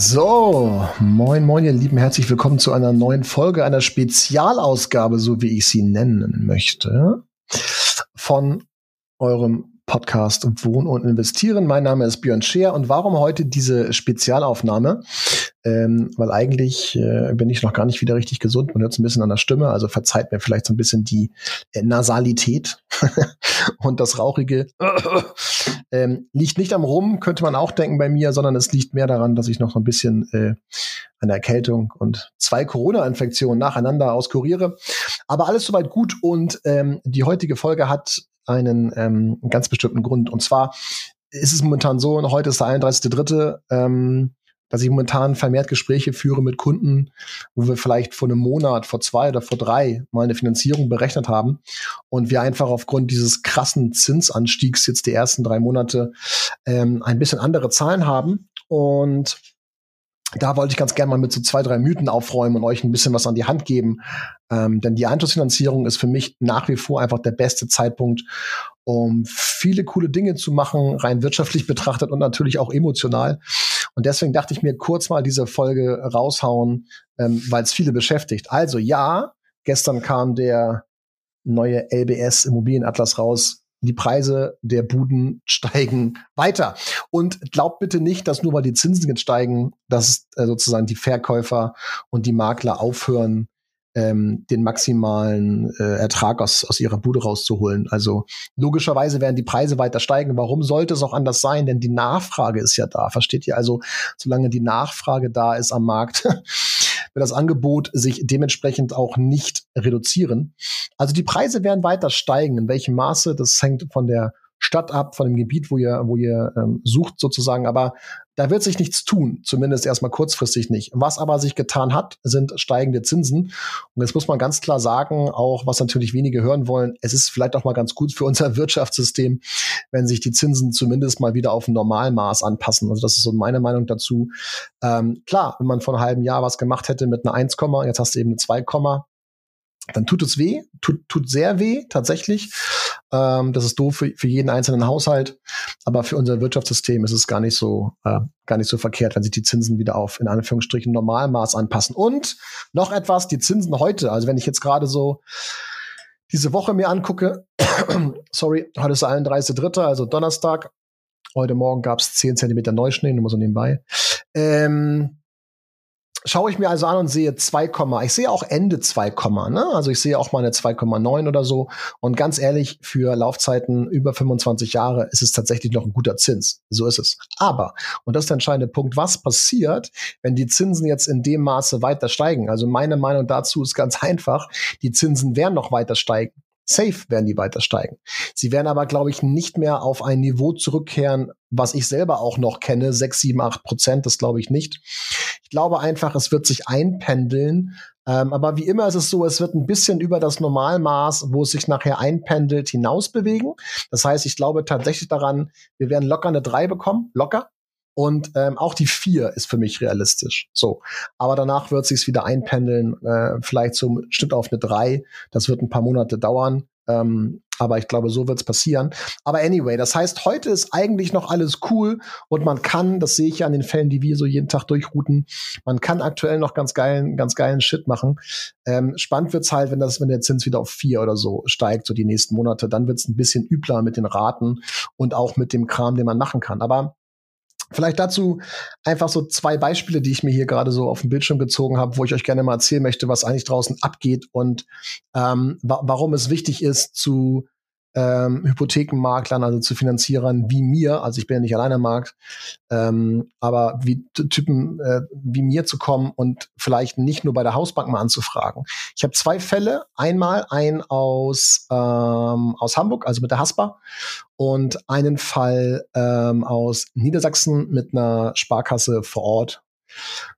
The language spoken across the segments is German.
So, moin, moin, ihr Lieben, herzlich willkommen zu einer neuen Folge, einer Spezialausgabe, so wie ich sie nennen möchte, von eurem Podcast Wohnen und Investieren. Mein Name ist Björn Scheer und warum heute diese Spezialaufnahme? Ähm, weil eigentlich äh, bin ich noch gar nicht wieder richtig gesund. Man hört es ein bisschen an der Stimme, also verzeiht mir vielleicht so ein bisschen die äh, Nasalität und das Rauchige. ähm, liegt nicht am Rum, könnte man auch denken bei mir, sondern es liegt mehr daran, dass ich noch ein bisschen äh, eine Erkältung und zwei Corona-Infektionen nacheinander auskuriere. Aber alles soweit gut und ähm, die heutige Folge hat einen ähm, ganz bestimmten Grund. Und zwar ist es momentan so, und heute ist der 31.3., ähm, dass ich momentan vermehrt Gespräche führe mit Kunden, wo wir vielleicht vor einem Monat, vor zwei oder vor drei mal eine Finanzierung berechnet haben und wir einfach aufgrund dieses krassen Zinsanstiegs jetzt die ersten drei Monate ähm, ein bisschen andere Zahlen haben und da wollte ich ganz gerne mal mit so zwei, drei Mythen aufräumen und euch ein bisschen was an die Hand geben. Ähm, denn die Anschlussfinanzierung ist für mich nach wie vor einfach der beste Zeitpunkt, um viele coole Dinge zu machen, rein wirtschaftlich betrachtet und natürlich auch emotional. Und deswegen dachte ich mir kurz mal diese Folge raushauen, ähm, weil es viele beschäftigt. Also ja, gestern kam der neue LBS Immobilienatlas raus die Preise der Buden steigen weiter. Und glaubt bitte nicht, dass nur weil die Zinsen jetzt steigen, dass äh, sozusagen die Verkäufer und die Makler aufhören, ähm, den maximalen äh, Ertrag aus, aus ihrer Bude rauszuholen. Also logischerweise werden die Preise weiter steigen. Warum sollte es auch anders sein? Denn die Nachfrage ist ja da. Versteht ihr? Also solange die Nachfrage da ist am Markt, wird das Angebot sich dementsprechend auch nicht reduzieren. Also die Preise werden weiter steigen. In welchem Maße? Das hängt von der Stadt ab, von dem Gebiet, wo ihr, wo ihr ähm, sucht sozusagen. Aber da wird sich nichts tun, zumindest erstmal kurzfristig nicht. Was aber sich getan hat, sind steigende Zinsen. Und jetzt muss man ganz klar sagen, auch was natürlich wenige hören wollen, es ist vielleicht auch mal ganz gut für unser Wirtschaftssystem, wenn sich die Zinsen zumindest mal wieder auf ein Normalmaß anpassen. Also das ist so meine Meinung dazu. Ähm, klar, wenn man vor einem halben Jahr was gemacht hätte mit einer 1, jetzt hast du eben eine 2, dann tut es weh, tut, tut sehr weh, tatsächlich. Ähm, das ist doof für, für jeden einzelnen Haushalt. Aber für unser Wirtschaftssystem ist es gar nicht so, äh, gar nicht so verkehrt, wenn sich die Zinsen wieder auf, in Anführungsstrichen, Normalmaß anpassen. Und noch etwas, die Zinsen heute, also wenn ich jetzt gerade so diese Woche mir angucke, sorry, heute ist der 31.3., also Donnerstag. Heute Morgen gab es 10 Zentimeter Neuschnee, nur mal so nebenbei. Ähm, schaue ich mir also an und sehe 2, ich sehe auch Ende 2, ne? Also ich sehe auch mal eine 2,9 oder so. Und ganz ehrlich, für Laufzeiten über 25 Jahre ist es tatsächlich noch ein guter Zins. So ist es. Aber, und das ist der entscheidende Punkt, was passiert, wenn die Zinsen jetzt in dem Maße weiter steigen? Also meine Meinung dazu ist ganz einfach, die Zinsen werden noch weiter steigen. Safe werden die weiter steigen. Sie werden aber, glaube ich, nicht mehr auf ein Niveau zurückkehren, was ich selber auch noch kenne, 6, 7, 8 Prozent, das glaube ich nicht. Ich glaube einfach, es wird sich einpendeln. Ähm, aber wie immer ist es so, es wird ein bisschen über das Normalmaß, wo es sich nachher einpendelt, hinaus bewegen. Das heißt, ich glaube tatsächlich daran, wir werden locker eine 3 bekommen, locker. Und ähm, auch die vier ist für mich realistisch. So. Aber danach wird sich's wieder einpendeln, äh, vielleicht zum Schnitt auf eine drei. Das wird ein paar Monate dauern. Ähm, aber ich glaube, so wird's passieren. Aber anyway, das heißt, heute ist eigentlich noch alles cool und man kann, das sehe ich ja an den Fällen, die wir so jeden Tag durchrouten, man kann aktuell noch ganz geilen, ganz geilen Shit machen. Ähm, spannend wird's halt, wenn das, wenn der Zins wieder auf vier oder so steigt, so die nächsten Monate, dann wird's ein bisschen übler mit den Raten und auch mit dem Kram, den man machen kann. Aber Vielleicht dazu einfach so zwei Beispiele, die ich mir hier gerade so auf dem Bildschirm gezogen habe, wo ich euch gerne mal erzählen möchte, was eigentlich draußen abgeht und ähm, wa warum es wichtig ist, zu ähm, Hypothekenmaklern, also zu Finanzierern wie mir, also ich bin ja nicht alleine am Markt, ähm, aber wie Typen äh, wie mir zu kommen und vielleicht nicht nur bei der Hausbank mal anzufragen. Ich habe zwei Fälle, einmal ein aus ähm, aus Hamburg, also mit der Haspa, und einen Fall ähm, aus Niedersachsen mit einer Sparkasse vor Ort.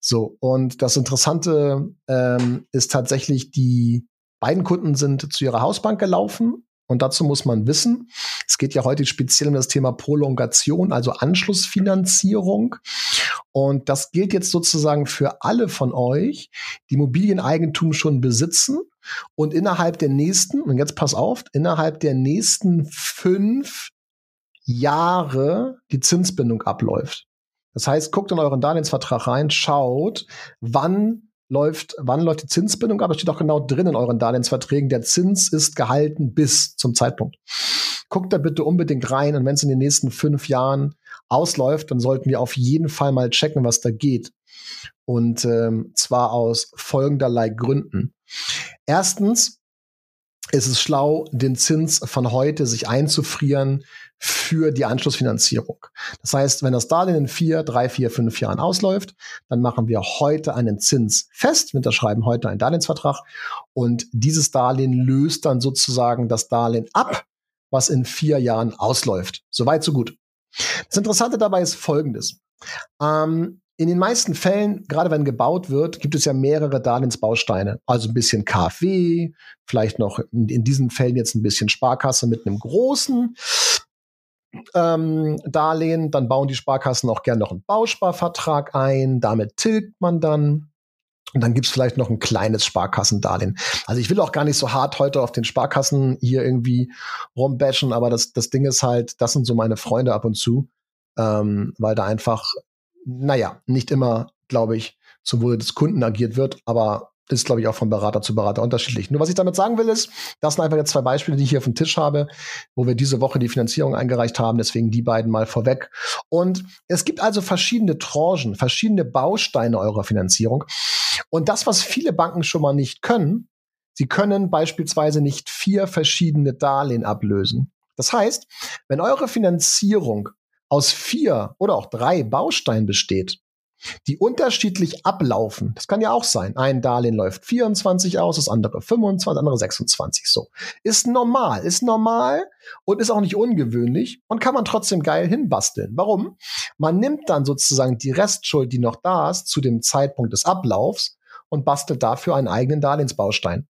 So und das Interessante ähm, ist tatsächlich die Beiden Kunden sind zu ihrer Hausbank gelaufen und dazu muss man wissen, es geht ja heute speziell um das Thema Prolongation, also Anschlussfinanzierung. Und das gilt jetzt sozusagen für alle von euch, die Immobilieneigentum schon besitzen und innerhalb der nächsten, und jetzt pass auf, innerhalb der nächsten fünf Jahre die Zinsbindung abläuft. Das heißt, guckt in euren Darlehensvertrag rein, schaut, wann läuft, wann läuft die Zinsbindung ab? Das steht auch genau drin in euren Darlehensverträgen. Der Zins ist gehalten bis zum Zeitpunkt. Guckt da bitte unbedingt rein und wenn es in den nächsten fünf Jahren ausläuft, dann sollten wir auf jeden Fall mal checken, was da geht. Und ähm, zwar aus folgenderlei Gründen. Erstens ist es schlau, den Zins von heute sich einzufrieren für die Anschlussfinanzierung. Das heißt, wenn das Darlehen in vier, drei, vier, fünf Jahren ausläuft, dann machen wir heute einen Zins fest. Wir unterschreiben heute einen Darlehensvertrag und dieses Darlehen löst dann sozusagen das Darlehen ab, was in vier Jahren ausläuft. Soweit, so gut. Das Interessante dabei ist Folgendes. Ähm, in den meisten Fällen, gerade wenn gebaut wird, gibt es ja mehrere Darlehensbausteine. Also ein bisschen KfW, vielleicht noch in, in diesen Fällen jetzt ein bisschen Sparkasse mit einem großen ähm, Darlehen. Dann bauen die Sparkassen auch gern noch einen Bausparvertrag ein. Damit tilgt man dann. Und dann gibt's vielleicht noch ein kleines Sparkassendarlehen. Also ich will auch gar nicht so hart heute auf den Sparkassen hier irgendwie rumbashen, aber das, das Ding ist halt, das sind so meine Freunde ab und zu, ähm, weil da einfach, naja, nicht immer, glaube ich, zum Wohle des Kunden agiert wird, aber ist, glaube ich, auch von Berater zu Berater unterschiedlich. Nur was ich damit sagen will, ist, das sind einfach jetzt zwei Beispiele, die ich hier auf dem Tisch habe, wo wir diese Woche die Finanzierung eingereicht haben. Deswegen die beiden mal vorweg. Und es gibt also verschiedene Tranchen, verschiedene Bausteine eurer Finanzierung. Und das, was viele Banken schon mal nicht können, sie können beispielsweise nicht vier verschiedene Darlehen ablösen. Das heißt, wenn eure Finanzierung aus vier oder auch drei Bausteinen besteht, die unterschiedlich ablaufen. Das kann ja auch sein. Ein Darlehen läuft 24 aus, das andere 25, das andere 26. So. Ist normal, ist normal und ist auch nicht ungewöhnlich und kann man trotzdem geil hinbasteln. Warum? Man nimmt dann sozusagen die Restschuld, die noch da ist, zu dem Zeitpunkt des Ablaufs und bastelt dafür einen eigenen Darlehensbaustein.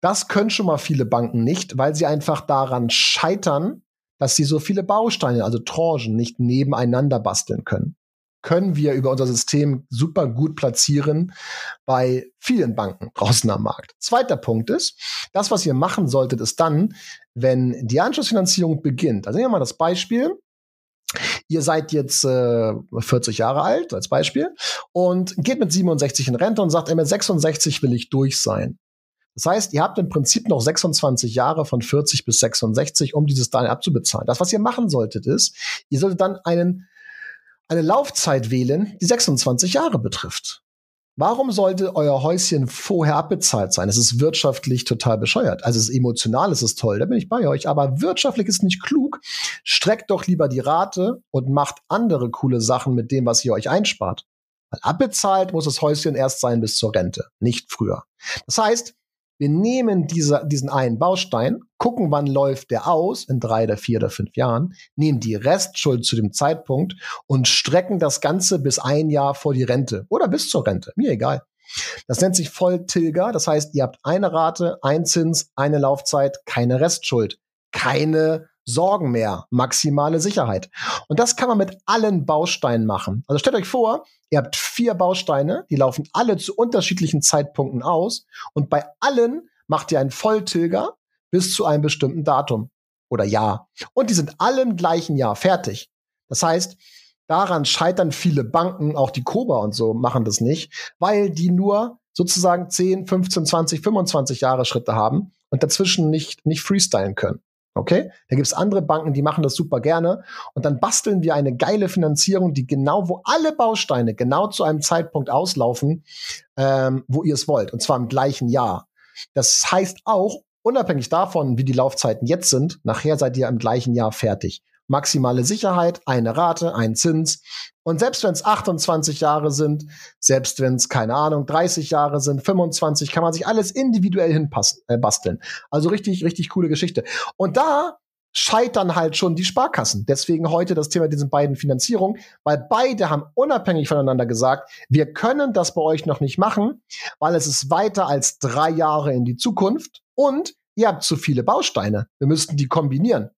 Das können schon mal viele Banken nicht, weil sie einfach daran scheitern, dass sie so viele Bausteine, also Tranchen, nicht nebeneinander basteln können können wir über unser System super gut platzieren bei vielen Banken draußen am Markt. Zweiter Punkt ist, das, was ihr machen solltet, ist dann, wenn die Anschlussfinanzierung beginnt. Also nehmen wir mal das Beispiel. Ihr seid jetzt äh, 40 Jahre alt als Beispiel und geht mit 67 in Rente und sagt, mit 66 will ich durch sein. Das heißt, ihr habt im Prinzip noch 26 Jahre von 40 bis 66, um dieses Darlehen abzubezahlen. Das, was ihr machen solltet, ist, ihr solltet dann einen eine Laufzeit wählen, die 26 Jahre betrifft. Warum sollte euer Häuschen vorher abbezahlt sein? Es ist wirtschaftlich total bescheuert. Also es ist emotional, es ist toll, da bin ich bei euch. Aber wirtschaftlich ist nicht klug. Streckt doch lieber die Rate und macht andere coole Sachen mit dem, was ihr euch einspart. Weil abbezahlt muss das Häuschen erst sein bis zur Rente, nicht früher. Das heißt, wir nehmen diese, diesen einen Baustein, gucken, wann läuft der aus, in drei oder vier oder fünf Jahren, nehmen die Restschuld zu dem Zeitpunkt und strecken das Ganze bis ein Jahr vor die Rente oder bis zur Rente. Mir egal. Das nennt sich Volltilger. Das heißt, ihr habt eine Rate, ein Zins, eine Laufzeit, keine Restschuld, keine Sorgen mehr, maximale Sicherheit. Und das kann man mit allen Bausteinen machen. Also stellt euch vor, Ihr habt vier Bausteine, die laufen alle zu unterschiedlichen Zeitpunkten aus und bei allen macht ihr einen Volltilger bis zu einem bestimmten Datum oder Jahr. Und die sind alle im gleichen Jahr fertig. Das heißt, daran scheitern viele Banken, auch die Koba und so machen das nicht, weil die nur sozusagen 10, 15, 20, 25 Jahre Schritte haben und dazwischen nicht, nicht freestylen können. Okay? Da gibt's andere Banken, die machen das super gerne. Und dann basteln wir eine geile Finanzierung, die genau, wo alle Bausteine genau zu einem Zeitpunkt auslaufen, ähm, wo ihr es wollt. Und zwar im gleichen Jahr. Das heißt auch, unabhängig davon, wie die Laufzeiten jetzt sind, nachher seid ihr im gleichen Jahr fertig maximale Sicherheit, eine Rate, ein Zins. Und selbst wenn es 28 Jahre sind, selbst wenn es, keine Ahnung, 30 Jahre sind, 25, kann man sich alles individuell hinpassen, äh, basteln. Also richtig, richtig coole Geschichte. Und da scheitern halt schon die Sparkassen. Deswegen heute das Thema diesen beiden Finanzierungen, weil beide haben unabhängig voneinander gesagt, wir können das bei euch noch nicht machen, weil es ist weiter als drei Jahre in die Zukunft und ihr habt zu viele Bausteine. Wir müssten die kombinieren.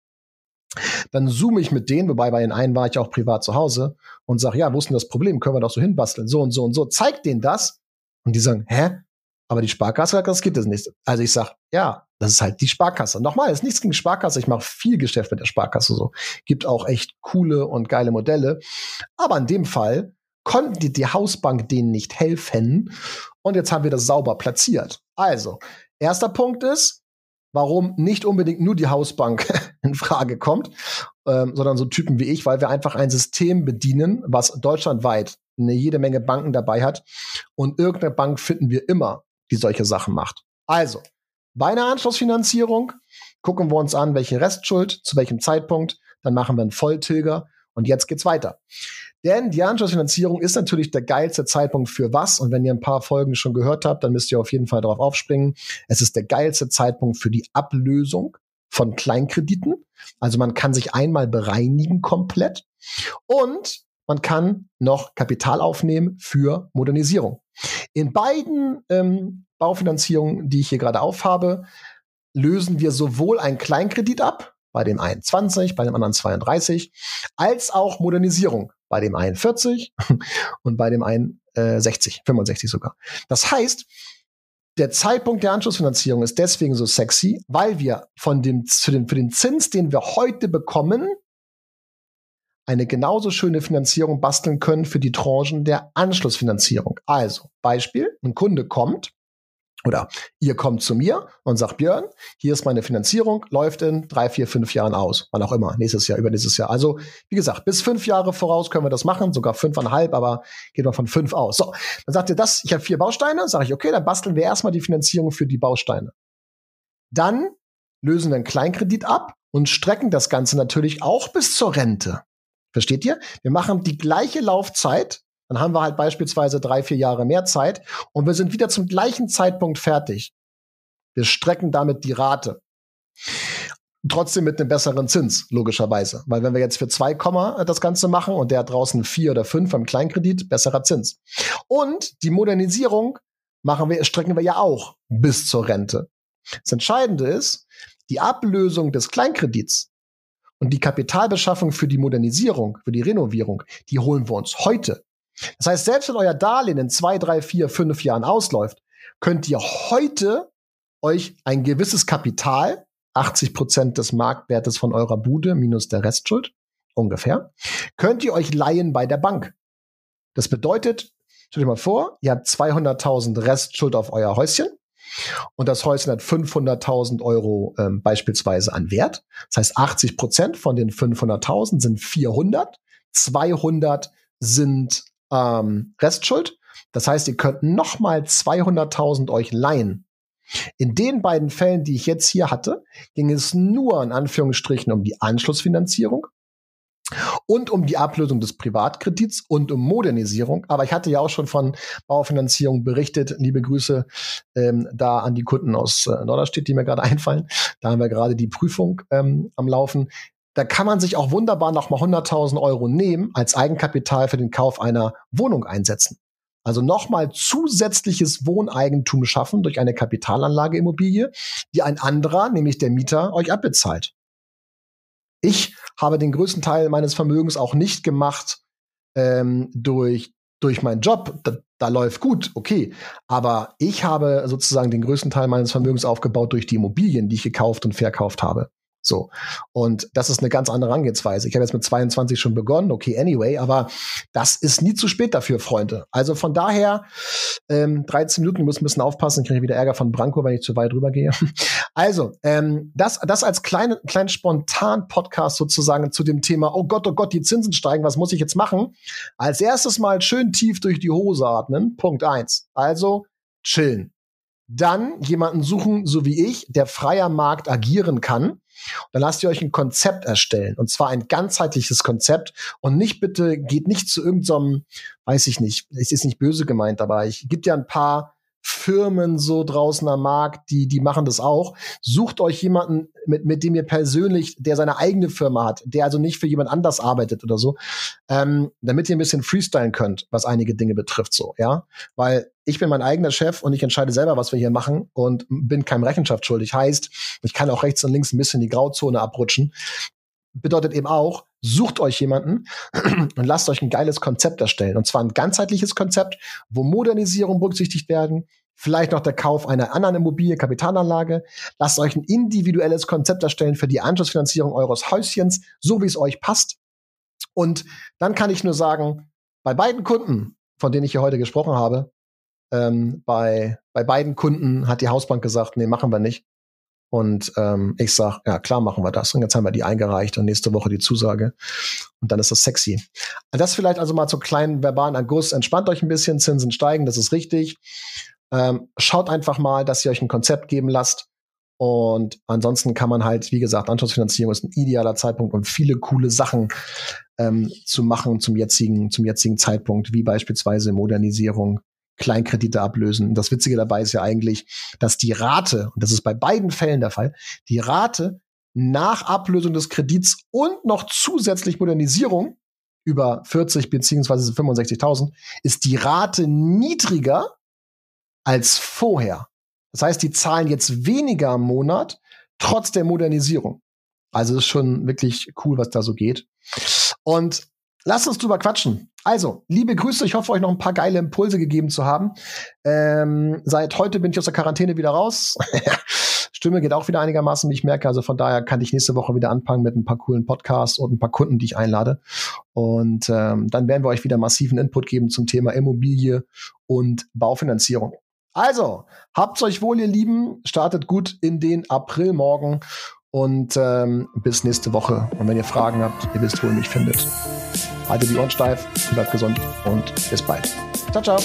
Dann zoome ich mit denen, wobei bei den einen war ich auch privat zu Hause und sage, ja, wo ist denn das Problem? Können wir doch so hinbasteln, so und so und so. Zeig denen das und die sagen, hä? Aber die Sparkasse sagt, das gibt es nicht. Also ich sage, ja, das ist halt die Sparkasse. Nochmal, ist nichts gegen Sparkasse. Ich mache viel Geschäft mit der Sparkasse so. Gibt auch echt coole und geile Modelle. Aber in dem Fall konnten die, die Hausbank denen nicht helfen. Und jetzt haben wir das sauber platziert. Also, erster Punkt ist, warum nicht unbedingt nur die Hausbank in Frage kommt, ähm, sondern so Typen wie ich, weil wir einfach ein System bedienen, was deutschlandweit eine jede Menge Banken dabei hat. Und irgendeine Bank finden wir immer, die solche Sachen macht. Also, bei einer Anschlussfinanzierung gucken wir uns an, welche Restschuld, zu welchem Zeitpunkt, dann machen wir einen Volltilger und jetzt geht's weiter. Denn die Anschlussfinanzierung ist natürlich der geilste Zeitpunkt für was. Und wenn ihr ein paar Folgen schon gehört habt, dann müsst ihr auf jeden Fall darauf aufspringen. Es ist der geilste Zeitpunkt für die Ablösung von Kleinkrediten. Also man kann sich einmal bereinigen komplett und man kann noch Kapital aufnehmen für Modernisierung. In beiden ähm, Baufinanzierungen, die ich hier gerade aufhabe, lösen wir sowohl einen Kleinkredit ab, bei dem einen 20, bei dem anderen 32, als auch Modernisierung bei dem einen 40 und bei dem einen äh, 60, 65 sogar. Das heißt, der Zeitpunkt der Anschlussfinanzierung ist deswegen so sexy, weil wir von dem, für den, für den Zins, den wir heute bekommen, eine genauso schöne Finanzierung basteln können für die Tranchen der Anschlussfinanzierung. Also, Beispiel, ein Kunde kommt, oder ihr kommt zu mir und sagt, Björn, hier ist meine Finanzierung, läuft in drei, vier, fünf Jahren aus. Wann auch immer, nächstes Jahr, übernächstes Jahr. Also, wie gesagt, bis fünf Jahre voraus können wir das machen, sogar fünfeinhalb, aber geht mal von fünf aus. So, dann sagt ihr das, ich habe vier Bausteine, sage ich, okay, dann basteln wir erstmal die Finanzierung für die Bausteine. Dann lösen wir einen Kleinkredit ab und strecken das Ganze natürlich auch bis zur Rente. Versteht ihr? Wir machen die gleiche Laufzeit, dann haben wir halt beispielsweise drei, vier Jahre mehr Zeit und wir sind wieder zum gleichen Zeitpunkt fertig. Wir strecken damit die Rate. Trotzdem mit einem besseren Zins, logischerweise. Weil wenn wir jetzt für zwei Komma das Ganze machen und der hat draußen vier oder fünf beim Kleinkredit, besserer Zins. Und die Modernisierung machen wir, strecken wir ja auch bis zur Rente. Das Entscheidende ist, die Ablösung des Kleinkredits und die Kapitalbeschaffung für die Modernisierung, für die Renovierung, die holen wir uns heute. Das heißt, selbst wenn euer Darlehen in zwei, drei, vier, fünf Jahren ausläuft, könnt ihr heute euch ein gewisses Kapital, 80 Prozent des Marktwertes von eurer Bude minus der Restschuld, ungefähr, könnt ihr euch leihen bei der Bank. Das bedeutet, stellt euch mal vor, ihr habt 200.000 Restschuld auf euer Häuschen und das Häuschen hat 500.000 Euro ähm, beispielsweise an Wert. Das heißt, 80 Prozent von den 500.000 sind 400, 200 sind ähm, Restschuld. Das heißt, ihr könnt nochmal 200.000 euch leihen. In den beiden Fällen, die ich jetzt hier hatte, ging es nur in Anführungsstrichen um die Anschlussfinanzierung und um die Ablösung des Privatkredits und um Modernisierung. Aber ich hatte ja auch schon von Baufinanzierung berichtet. Liebe Grüße ähm, da an die Kunden aus äh, Norderstedt, die mir gerade einfallen. Da haben wir gerade die Prüfung ähm, am Laufen da kann man sich auch wunderbar nochmal 100.000 Euro nehmen als Eigenkapital für den Kauf einer Wohnung einsetzen. Also nochmal zusätzliches Wohneigentum schaffen durch eine Kapitalanlageimmobilie, die ein anderer, nämlich der Mieter, euch abbezahlt. Ich habe den größten Teil meines Vermögens auch nicht gemacht ähm, durch, durch meinen Job. Da, da läuft gut, okay. Aber ich habe sozusagen den größten Teil meines Vermögens aufgebaut durch die Immobilien, die ich gekauft und verkauft habe. So. Und das ist eine ganz andere Angehensweise. Ich habe jetzt mit 22 schon begonnen, okay, anyway, aber das ist nie zu spät dafür, Freunde. Also von daher, ähm, 13 Minuten, muss ein bisschen aufpassen, kriege ich wieder Ärger von Branko, wenn ich zu weit rübergehe. Also, ähm, das, das als kleinen kleinen Spontan-Podcast sozusagen zu dem Thema, oh Gott, oh Gott, die Zinsen steigen, was muss ich jetzt machen? Als erstes mal schön tief durch die Hose atmen. Punkt eins. Also, chillen. Dann jemanden suchen, so wie ich, der freier Markt agieren kann dann lasst ihr euch ein Konzept erstellen. Und zwar ein ganzheitliches Konzept. Und nicht bitte, geht nicht zu irgendeinem, weiß ich nicht, es ist nicht böse gemeint, aber ich gibt ja ein paar Firmen so draußen am Markt, die, die machen das auch. Sucht euch jemanden, mit, mit dem ihr persönlich, der seine eigene Firma hat, der also nicht für jemand anders arbeitet oder so, ähm, damit ihr ein bisschen freestylen könnt, was einige Dinge betrifft, so, ja. Weil ich bin mein eigener Chef und ich entscheide selber, was wir hier machen und bin keinem Rechenschaft schuldig. Heißt, ich kann auch rechts und links ein bisschen die Grauzone abrutschen. Bedeutet eben auch, sucht euch jemanden und lasst euch ein geiles Konzept erstellen. Und zwar ein ganzheitliches Konzept, wo Modernisierung berücksichtigt werden, vielleicht noch der Kauf einer anderen Immobilie, Kapitalanlage. Lasst euch ein individuelles Konzept erstellen für die Anschlussfinanzierung eures Häuschens, so wie es euch passt. Und dann kann ich nur sagen, bei beiden Kunden, von denen ich hier heute gesprochen habe, ähm, bei, bei beiden Kunden hat die Hausbank gesagt, nee, machen wir nicht. Und ähm, ich sag, ja klar, machen wir das. Und jetzt haben wir die eingereicht und nächste Woche die Zusage. Und dann ist das sexy. Das vielleicht also mal zum kleinen verbalen August. Entspannt euch ein bisschen, Zinsen steigen, das ist richtig. Ähm, schaut einfach mal, dass ihr euch ein Konzept geben lasst. Und ansonsten kann man halt, wie gesagt, Anschlussfinanzierung ist ein idealer Zeitpunkt, um viele coole Sachen ähm, zu machen zum jetzigen, zum jetzigen Zeitpunkt, wie beispielsweise Modernisierung, Kleinkredite ablösen. Das Witzige dabei ist ja eigentlich, dass die Rate, und das ist bei beiden Fällen der Fall, die Rate nach Ablösung des Kredits und noch zusätzlich Modernisierung über 40 beziehungsweise 65.000 ist die Rate niedriger als vorher. Das heißt, die zahlen jetzt weniger im Monat, trotz der Modernisierung. Also ist schon wirklich cool, was da so geht. Und lasst uns drüber quatschen. Also, liebe Grüße, ich hoffe, euch noch ein paar geile Impulse gegeben zu haben. Ähm, seit heute bin ich aus der Quarantäne wieder raus. Stimme geht auch wieder einigermaßen, wie ich merke. Also von daher kann ich nächste Woche wieder anfangen mit ein paar coolen Podcasts und ein paar Kunden, die ich einlade. Und ähm, dann werden wir euch wieder massiven Input geben zum Thema Immobilie und Baufinanzierung. Also, habt's euch wohl, ihr Lieben. Startet gut in den April morgen und ähm, bis nächste Woche. Und wenn ihr Fragen habt, ihr wisst, wo ihr mich findet. Haltet die Ohren steif, bleibt gesund und bis bald. Ciao, ciao.